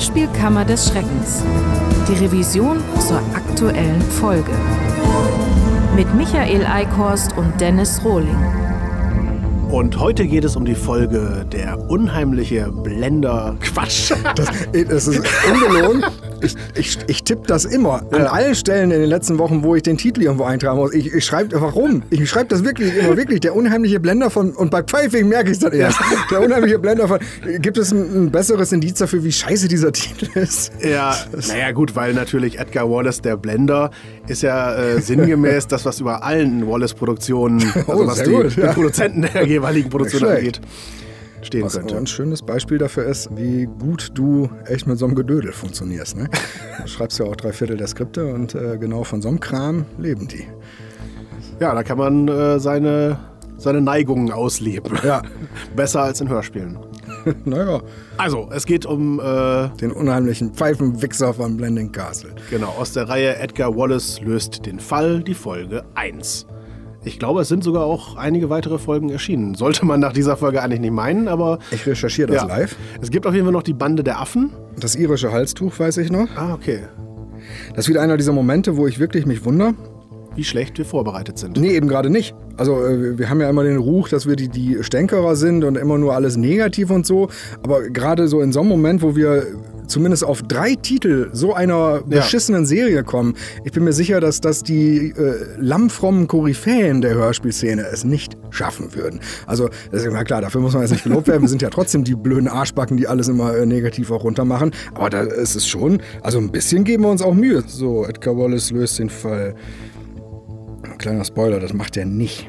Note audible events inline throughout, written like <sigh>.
Hörspielkammer des Schreckens. Die Revision zur aktuellen Folge. Mit Michael Eickhorst und Dennis Rohling. Und heute geht es um die Folge Der unheimliche Blender. Quatsch! Das, das ist ungelogen. Ich, ich, ich tippe das immer. An allen Stellen in den letzten Wochen, wo ich den Titel irgendwo eintragen muss. Ich, ich schreibe, warum? Ich schreibe das wirklich immer wirklich. Der unheimliche Blender von, und bei Pfeifing merke ich es dann erst. Der unheimliche Blender von, gibt es ein, ein, besseres Indiz dafür, wie scheiße dieser Titel ist? Ja, naja gut, weil natürlich Edgar Wallace, der Blender, ist ja äh, sinngemäß das, was über allen Wallace-Produktionen, <laughs> also Oh, was die, gut, die ja. Produzenten der jeweiligen Produktion angeht, stehen Was könnte. ein schönes Beispiel dafür ist, wie gut du echt mit so einem Gedödel funktionierst. Ne? <laughs> Du schreibst ja auch drei Viertel der Skripte und äh, genau von so einem Kram leben die. Ja, da kann man äh, seine, seine Neigungen ausleben. Ja. <laughs> Besser als in Hörspielen. <laughs> naja, Also, es geht um, äh, den unheimlichen Pfeifenwichser von Blending Castle. genau, aus der Reihe Edgar Wallace löst den Fall, die Folge 1. Ich glaube, es sind sogar auch einige weitere Folgen erschienen. Sollte man nach dieser Folge eigentlich nicht meinen, aber. Ich recherchiere das ja. live. Es gibt auf jeden Fall noch die Bande der Affen. Das irische Halstuch weiß ich noch. Ah, okay. Das ist wieder einer dieser Momente, wo ich wirklich mich wundere. Wie schlecht wir vorbereitet sind. Nee, eben gerade nicht. Also äh, wir haben ja immer den Ruch, dass wir die, die Stänkerer sind und immer nur alles negativ und so. Aber gerade so in so einem Moment, wo wir zumindest auf drei Titel so einer beschissenen Serie kommen, ich bin mir sicher, dass, dass die äh, lammfrommen Koryphäen der Hörspielszene es nicht schaffen würden. Also, das ist immer klar, dafür muss man jetzt nicht gelobt werden. Wir sind ja trotzdem die blöden Arschbacken, die alles immer äh, negativ auch runtermachen. Aber da ist es schon, also ein bisschen geben wir uns auch Mühe. So, Edgar Wallace löst den Fall. Kleiner Spoiler, das macht er nicht.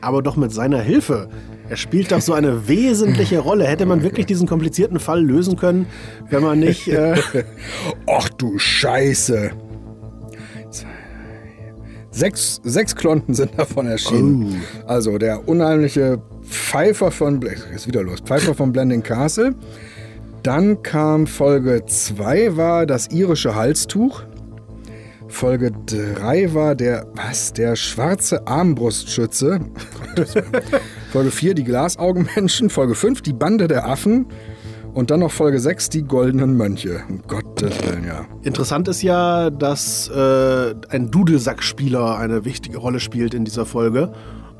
Aber doch mit seiner Hilfe. Er spielt doch so eine wesentliche Rolle. Hätte man wirklich diesen komplizierten Fall lösen können, wenn man nicht. Äh, <laughs> Ach du Scheiße. Sechs, sechs Klonten sind davon erschienen. Also der unheimliche Pfeifer von ist wieder los. Pfeifer von Blending Castle. Dann kam Folge 2 war das irische Halstuch. Folge 3 war der was? Der schwarze Armbrustschütze. <laughs> Folge 4 die Glasaugenmenschen. Folge 5 die Bande der Affen. Und dann noch Folge 6 die goldenen Mönche. Um Gottes Willen, ja. Interessant ist ja, dass äh, ein Dudelsackspieler eine wichtige Rolle spielt in dieser Folge.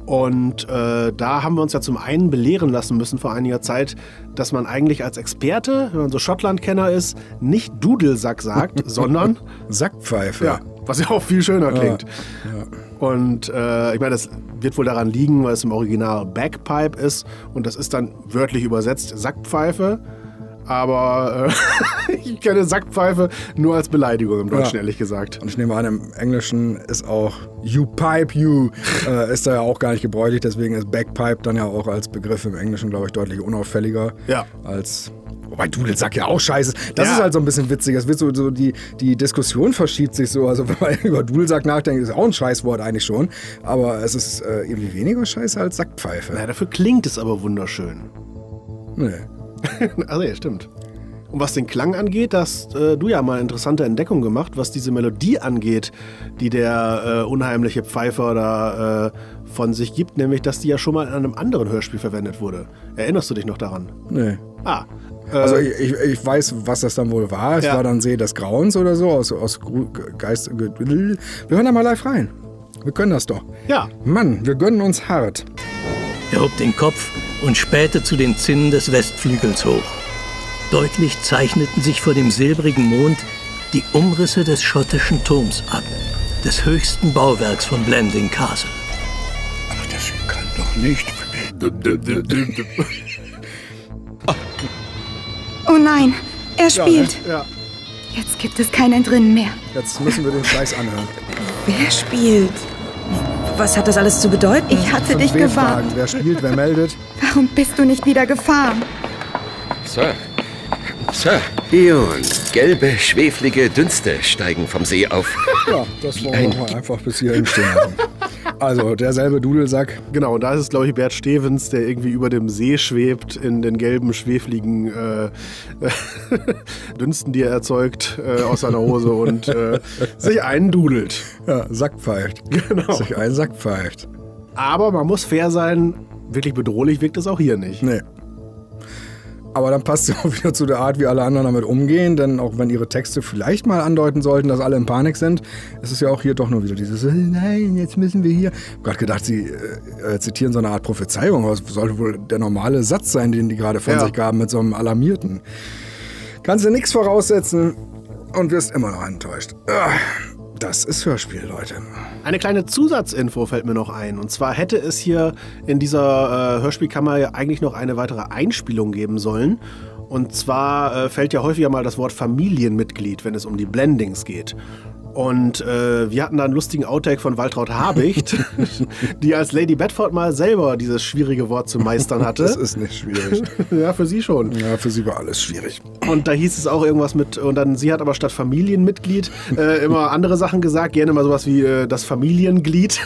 Und äh, da haben wir uns ja zum einen belehren lassen müssen vor einiger Zeit, dass man eigentlich als Experte, wenn man so Schottland-Kenner ist, nicht Dudelsack sagt, <laughs> sondern Sackpfeife. Ja, was ja auch viel schöner klingt. Und äh, ich meine, das wird wohl daran liegen, weil es im Original Bagpipe ist und das ist dann wörtlich übersetzt Sackpfeife. Aber äh, <laughs> ich kenne Sackpfeife nur als Beleidigung im Deutschen, Ja. ehrlich gesagt. Und ich nehme an, im Englischen ist auch You Pipe You, <laughs> äh, ist da ja auch gar nicht gebräuchlich. Deswegen ist Bagpipe dann ja auch als Begriff im Englischen, glaube ich, deutlich unauffälliger Ja. als. Wobei Dudelsack ja auch scheiße. ist. Das Ja. ist halt so ein bisschen witzig. Es wird so, so die, die Diskussion verschiebt sich so. Also <laughs> wenn man über Dudelsack nachdenkt, ist auch ein Scheißwort eigentlich schon. Aber es ist äh, irgendwie weniger scheiße als Sackpfeife. Na, dafür klingt es aber wunderschön. Nee. <laughs> also ja, stimmt. Und was den Klang angeht, hast äh, du ja mal interessante Entdeckung gemacht, was diese Melodie angeht, die der äh, unheimliche Pfeifer da äh, von sich gibt, nämlich, dass die ja schon mal in einem anderen Hörspiel verwendet wurde. Erinnerst du dich noch daran? Nee. Ah. Äh, Also ich, ich, ich weiß, was das dann wohl war. Es Ja. war dann See des Grauens oder so, aus, aus Geist... Ge- Wir hören da mal live rein. Wir können das doch. ja, Mann, wir gönnen uns hart. Er hob den Kopf und spähte zu den Zinnen des Westflügels hoch. Deutlich zeichneten sich vor dem silbrigen Mond die Umrisse des schottischen Turms ab, des höchsten Bauwerks von Blending Castle. Aber das kann doch nicht... Oh nein, er spielt. ja. Jetzt gibt es kein Entrinnen mehr. Jetzt müssen wir den Scheiß anhören. Wer spielt? Was hat das alles zu bedeuten? Ich hatte dich Wen gewarnt. fragen? Wer spielt, wer meldet? Warum bist du nicht wieder gefahren? Sir. Sir. Ion, gelbe, schweflige Dünste steigen vom See auf. <laughs> Ja, das wollen wir mal einfach bis hierhin stehen lassen. Also, derselbe Dudelsack. Genau, und da ist es, glaube ich, Bert Stevens, der irgendwie über dem See schwebt in den gelben, schwefligen äh, <laughs> Dünsten, die er erzeugt äh, aus seiner Hose und äh, sich eindudelt. Ja, Sack pfeift. Genau. Sich ein Sack pfeift. Aber man muss fair sein, wirklich bedrohlich wirkt es auch hier nicht. Nee. Aber dann passt sie <laughs> auch wieder zu der Art, wie alle anderen damit umgehen, denn auch wenn ihre Texte vielleicht mal andeuten sollten, dass alle in Panik sind, ist es ja auch hier doch nur wieder dieses, äh, nein, jetzt müssen wir hier. Ich habe gerade gedacht, sie äh, äh, zitieren so eine Art Prophezeiung, aber es sollte wohl der normale Satz sein, den die gerade von Ja. sich gaben mit so einem Alarmierten. Kannst du nichts voraussetzen und wirst immer noch enttäuscht. Ah, Das ist Hörspiel, Leute. Eine kleine Zusatzinfo fällt mir noch ein. Und zwar hätte es hier in dieser äh, Hörspielkammer ja eigentlich noch eine weitere Einspielung geben sollen. Und zwar äh, fällt ja häufiger mal das Wort Familienmitglied, wenn es um die Blendings geht. Und äh, wir hatten da einen lustigen Outtake von Waltraud Habicht, <laughs> die als Lady Bedford mal selber dieses schwierige Wort zu meistern Das hatte. ist nicht schwierig. <laughs> ja, für sie schon. Ja, für sie war alles schwierig. Und da hieß es auch irgendwas mit, und dann, sie hat aber statt Familienmitglied äh, <laughs> immer andere Sachen gesagt, gerne mal sowas wie äh, das Familienglied.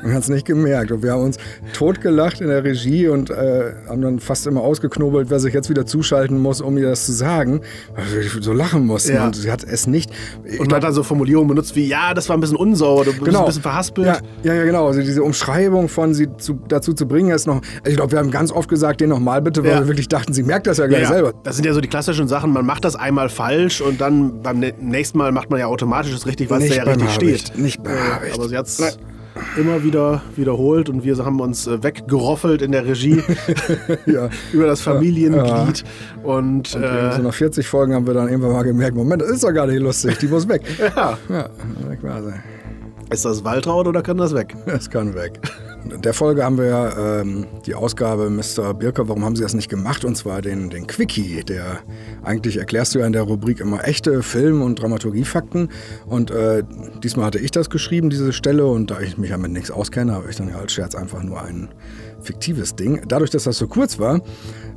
Man hat es nicht gemerkt. Und wir haben uns totgelacht in der Regie und äh, haben dann fast immer ausgeknobelt, wer sich jetzt wieder zuschalten muss, um ihr das zu sagen. Weil wir so lachen mussten. Ja. Und sie hat es nicht. Ich Und glaub, hat dann so Formulierungen benutzt wie, ja, das war ein bisschen unsauber, du bist Genau. ein bisschen verhaspelt. Ja, ja, ja, genau. Also diese Umschreibung von sie zu, dazu zu bringen, ist noch. Ich glaube, wir haben ganz oft gesagt, den nochmal bitte, weil Ja. wir wirklich dachten, sie merkt das ja gleich ja. selber. Das sind ja so die klassischen Sachen, man macht das einmal falsch und dann beim nä- nächsten Mal macht man ja automatisch das richtig, was da ja richtig steht. nicht Äh. Aber sie hat Nein. Immer wieder wiederholt und wir haben uns äh, weggeroffelt in der Regie <laughs> Ja. <laughs> über das Familienglied. Und, Und äh, so nach 40 Folgen haben wir dann irgendwann mal gemerkt, Moment, das ist doch gar nicht lustig, die muss weg. <laughs> ja, Ja, sie. ist das Waltraud oder kann das weg? Das kann weg. In der Folge haben wir ähm, die Ausgabe Mr. Birker, warum haben Sie das nicht gemacht? Und zwar den, den Quickie, der eigentlich erklärst du ja in der Rubrik immer echte Film- und Dramaturgiefakten. Und äh, diesmal hatte ich das geschrieben, diese Stelle. Und da ich mich ja mit nichts auskenne, habe ich dann ja als Scherz einfach nur ein fiktives Ding. Dadurch, dass das so kurz war,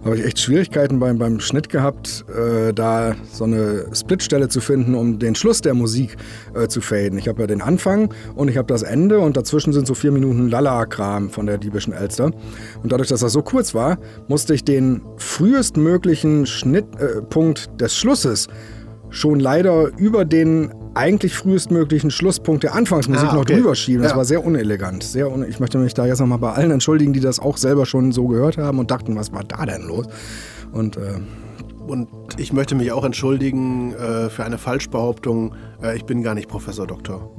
habe ich echt Schwierigkeiten beim, beim Schnitt gehabt, äh, da so eine Splitstelle zu finden, um den Schluss der Musik äh, zu faden. Ich habe ja den Anfang und ich habe das Ende und dazwischen sind so vier Minuten Lala-Kram von der diebischen Elster. Und dadurch, dass das so kurz war, musste ich den frühestmöglichen Schnittpunkt äh, des Schlusses schon leider über den eigentlich frühestmöglichen Schlusspunkt der Anfangsmusik Ah, noch okay. drüber schieben. Das Ja. war sehr unelegant. Sehr un ich möchte mich da jetzt nochmal bei allen entschuldigen, die das auch selber schon so gehört haben und dachten, was war da denn los? Und äh, Und ich möchte mich auch entschuldigen äh, für eine Falschbehauptung. Äh, ich bin gar nicht Professor Doktor.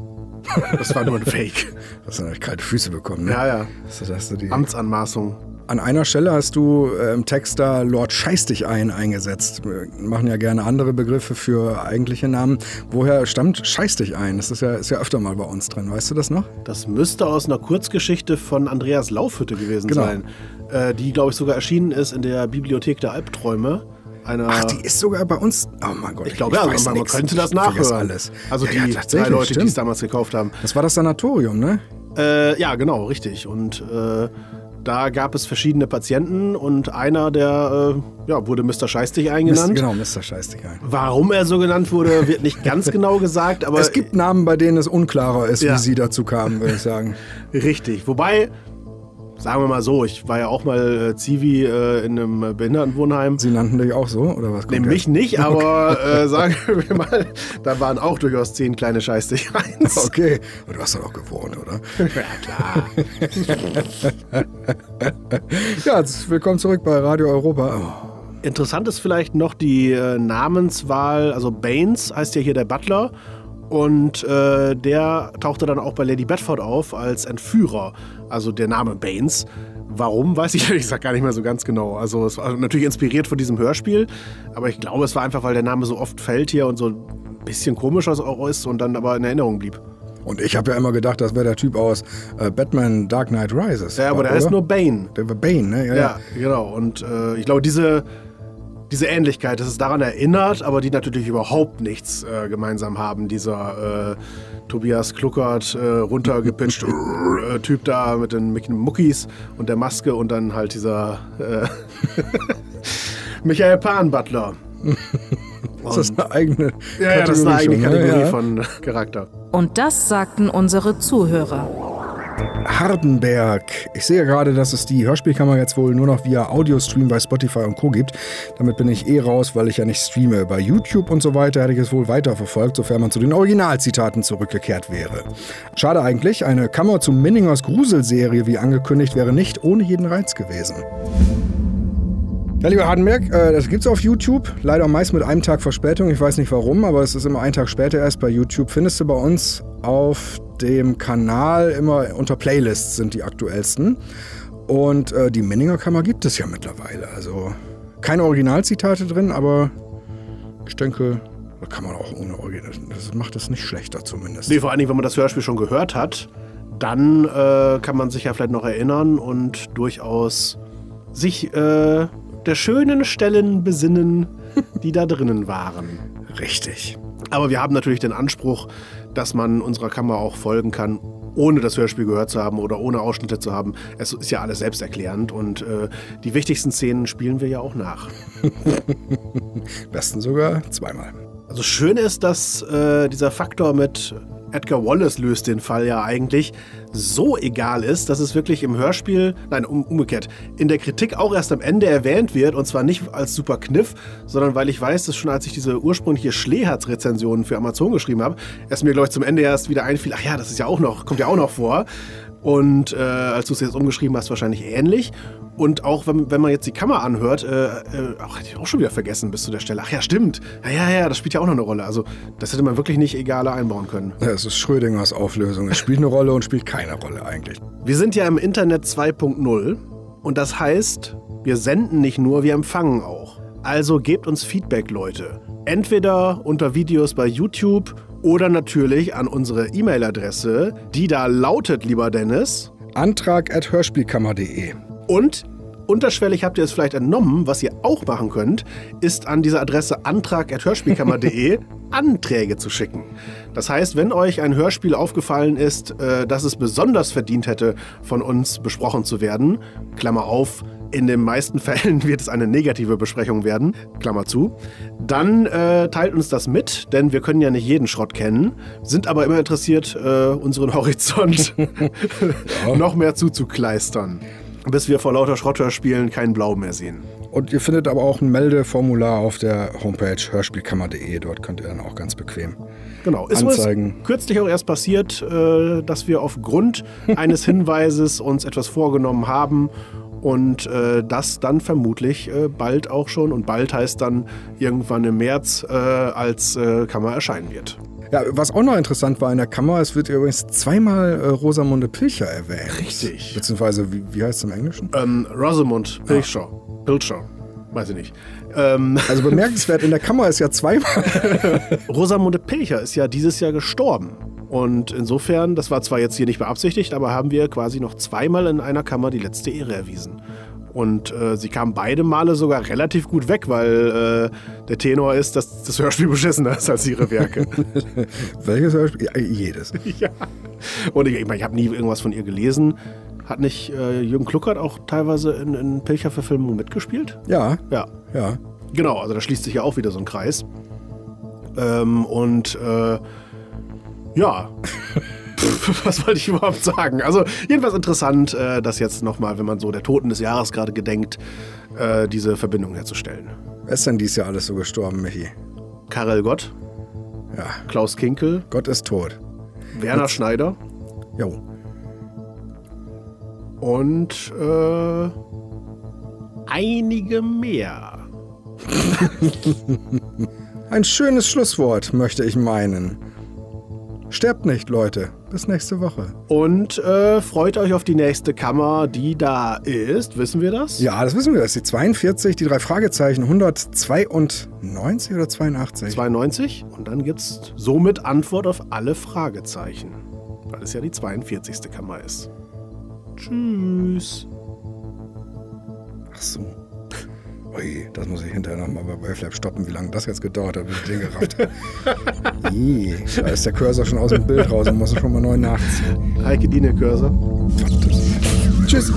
Das war nur ein Fake. hast du natürlich kalte Füße bekommen. Ne? Ja, ja. Das hast du die Amtsanmaßung. An einer Stelle hast du äh, im Text da Lord Scheiß dich ein eingesetzt. Wir machen ja gerne andere Begriffe für eigentliche Namen. Woher stammt Scheiß dich ein? Das ist ja, ist ja öfter mal bei uns drin. Weißt du das noch? Das müsste aus einer Kurzgeschichte von Andreas Laufhütte gewesen Genau. sein, äh, die, glaube ich, sogar erschienen ist in der Bibliothek der Albträume. Eine, Ach, die ist sogar bei uns. Oh mein Gott. ich glaube, ja, weiß man, nix. könnte das nachhören. alles. Also Ja, die ja, drei Leute, die es damals gekauft haben. Das war das Sanatorium, ne? Äh, ja, genau, richtig. Und äh, da gab es verschiedene Patienten und einer, der äh, ja, wurde Mr. Scheißdich Mist, eingenannt. genau, Mr. Scheiß dich ein. Warum er so genannt wurde, wird nicht ganz <laughs> genau gesagt, aber es gibt Namen, bei denen es unklarer ist, Ja. wie sie dazu kamen, würde ich sagen. <laughs> richtig. Wobei, sagen wir mal so, ich war ja auch mal äh, Zivi äh, in einem Behindertenwohnheim. Sie nannten dich auch so, oder was? Nee, mich nicht, aber äh, <laughs> sagen wir mal, da waren auch durchaus zehn kleine Scheißdicheins. Okay, und du hast doch auch gewohnt, oder? <laughs> Ja, klar. <laughs> Ja, willkommen zurück bei Radio Europa. Oh. Interessant ist vielleicht noch die äh, Namenswahl. Also Baines heißt ja hier der Butler. Und äh, der tauchte dann auch bei Lady Bedford auf als Entführer. Also der Name Baines. Warum, weiß ich <laughs> ehrlich gesagt gar nicht mehr so ganz genau. Also es war natürlich inspiriert von diesem Hörspiel. Aber ich glaube, es war einfach, weil der Name so oft fällt hier und so ein bisschen komisch auch ist und dann aber in Erinnerung blieb. Und ich habe ja immer gedacht, das wäre der Typ aus äh, Batman Dark Knight Rises. Ja, aber der heißt nur Bane. Der war Bane, ne? Ja, Ja, genau. Und äh, ich glaube, diese, diese Ähnlichkeit, das ist daran erinnert, aber die natürlich überhaupt nichts äh, gemeinsam haben. Dieser äh, Tobias Kluckert, äh, runtergepitcht äh, Typ da mit den, mit den Muckis und der Maske und dann halt dieser äh, <laughs> Michael Pan Butler. <laughs> Ist das eine eigene Ja, ja, das ist eine eigene ne? Kategorie Ja. von Charakter. Und das sagten unsere Zuhörer. Hardenberg. Ich sehe gerade, dass es die Hörspielkammer jetzt wohl nur noch via Audiostream bei Spotify und Co. gibt. Damit bin ich eh raus, weil ich ja nicht streame. Bei YouTube und so weiter hätte ich es wohl weiterverfolgt, sofern man zu den Originalzitaten zurückgekehrt wäre. Schade eigentlich, eine Kammer zu Minningers Gruselserie wie angekündigt wäre nicht ohne jeden Reiz gewesen. Ja, lieber Hardenberg, äh, das gibt's auf YouTube. Leider meist mit einem Tag Verspätung. Ich weiß nicht warum, aber es ist immer einen Tag später erst bei YouTube. Findest du bei uns auf dem Kanal immer unter Playlists sind die aktuellsten. Und äh, die Menninger Kammer gibt es ja mittlerweile. Also keine Originalzitate drin, aber ich denke, da kann man auch ohne Original. Das macht es nicht schlechter zumindest. Nee, vor allen Dingen, wenn man das Hörspiel schon gehört hat, dann äh, kann man sich ja vielleicht noch erinnern und durchaus sich äh, der schönen Stellen besinnen, die da drinnen waren. <laughs> Richtig. Aber wir haben natürlich den Anspruch, dass man unserer Kammer auch folgen kann, ohne das Hörspiel gehört zu haben oder ohne Ausschnitte zu haben. Es ist ja alles selbsterklärend und äh, die wichtigsten Szenen spielen wir ja auch nach. <laughs> Besten sogar zweimal. Also schön ist, dass äh, dieser Faktor mit Edgar Wallace löst den Fall ja eigentlich, so egal ist, dass es wirklich im Hörspiel, nein, um, umgekehrt, in der Kritik auch erst am Ende erwähnt wird und zwar nicht als super Kniff, sondern weil ich weiß, dass schon als ich diese ursprüngliche Schleherz-Rezension für Amazon geschrieben habe, es mir, glaube ich, zum Ende erst wieder einfiel, ach ja, das ist ja auch noch, kommt ja auch noch vor. Und äh, als du es jetzt umgeschrieben hast, wahrscheinlich ähnlich. Und auch wenn, wenn man jetzt die Kammer anhört, äh, äh, auch, hätte ich auch schon wieder vergessen bis zu der Stelle. Ach ja, stimmt. Ja, ja, ja, das spielt ja auch noch eine Rolle. Also das hätte man wirklich nicht egaler einbauen können. Ja, es ist Schrödingers Auflösung. Es spielt eine Rolle und spielt keine Rolle eigentlich. Wir sind ja im Internet 2.0 und das heißt, wir senden nicht nur, wir empfangen auch. Also gebt uns Feedback, Leute. Entweder unter Videos bei YouTube oder natürlich an unsere E-Mail-Adresse, die da lautet, lieber Dennis. Antrag at hörspielkammer.de. Und unterschwellig habt ihr es vielleicht entnommen, was ihr auch machen könnt, ist an diese Adresse antrag.hörspielkammer.de <laughs> Anträge zu schicken. Das heißt, wenn euch ein Hörspiel aufgefallen ist, äh, dass es besonders verdient hätte, von uns besprochen zu werden, Klammer auf, in den meisten <laughs> Fällen wird es eine negative Besprechung werden, Klammer zu, dann äh, teilt uns das mit, denn wir können ja nicht jeden Schrott kennen, sind aber immer interessiert, äh, unseren <laughs> Horizont <laughs> noch mehr zuzukleistern, bis wir vor lauter Schrotthörspielen keinen Blau mehr sehen. Und ihr findet aber auch ein Meldeformular auf der Homepage hörspielkammer.de. Dort könnt ihr dann auch ganz bequem Genau, ist anzeigen. uns kürzlich auch erst passiert, äh, dass wir aufgrund eines Hinweises uns etwas vorgenommen haben und äh, das dann vermutlich äh, bald auch schon und bald heißt dann irgendwann im März äh, als äh, Kammer erscheinen wird. Ja, was auch noch interessant war in der Kammer, es wird übrigens zweimal äh, Rosamunde Pilcher erwähnt. Richtig. Beziehungsweise, wie, wie heißt es im Englischen? Ähm, Rosamund Pilcher. Pilcher. Weiß ich nicht. Ähm, <laughs> Also bemerkenswert, in der Kammer ist ja zweimal. <laughs> Rosamunde Pilcher ist ja dieses Jahr gestorben. Und insofern, das war zwar jetzt hier nicht beabsichtigt, aber haben wir quasi noch zweimal in einer Kammer die letzte Ehre erwiesen. Und äh, sie kam beide Male sogar relativ gut weg, weil äh, der Tenor ist, dass das Hörspiel beschissener ist als ihre Werke. <laughs> Welches Hörspiel? Ja, jedes. <laughs> ja. Und ich, ich, mein, ich habe nie irgendwas von ihr gelesen. Hat nicht äh, Jürgen Kluckert auch teilweise in, in Pilcher-Verfilmungen mitgespielt? Ja, Ja. ja. Genau, also da schließt sich ja auch wieder so ein Kreis. Ähm, und äh, ja, <laughs> was wollte ich überhaupt sagen? Also jedenfalls interessant, äh, das jetzt nochmal, wenn man so der Toten des Jahres gerade gedenkt, äh, diese Verbindung herzustellen. Wer ist denn dieses Jahr alles so gestorben, Michi? Karel Gott, Ja, Klaus Kinkel, Gott ist tot. Werner Schneider Jo. und äh, einige mehr. <laughs> Ein schönes Schlusswort, möchte ich meinen. Sterbt nicht, Leute. Bis nächste Woche. Und äh, freut euch auf die nächste Kammer, die da ist. Wissen wir das? Ja, das wissen wir. Das ist die 42, die drei Fragezeichen 192 oder 82? 92 und dann gibt's somit Antwort auf alle Fragezeichen, weil es ja die 42. Kammer ist. Tschüss. Ach so. Ui, das muss ich hinterher nochmal bei Waveflap stoppen, wie lange das jetzt gedauert hat, bis ich den gerafft habe. <laughs> Ih, da ist der Cursor schon aus dem Bild raus und muss er schon mal neu nachziehen. Heike Dine Cursor. Tschüss.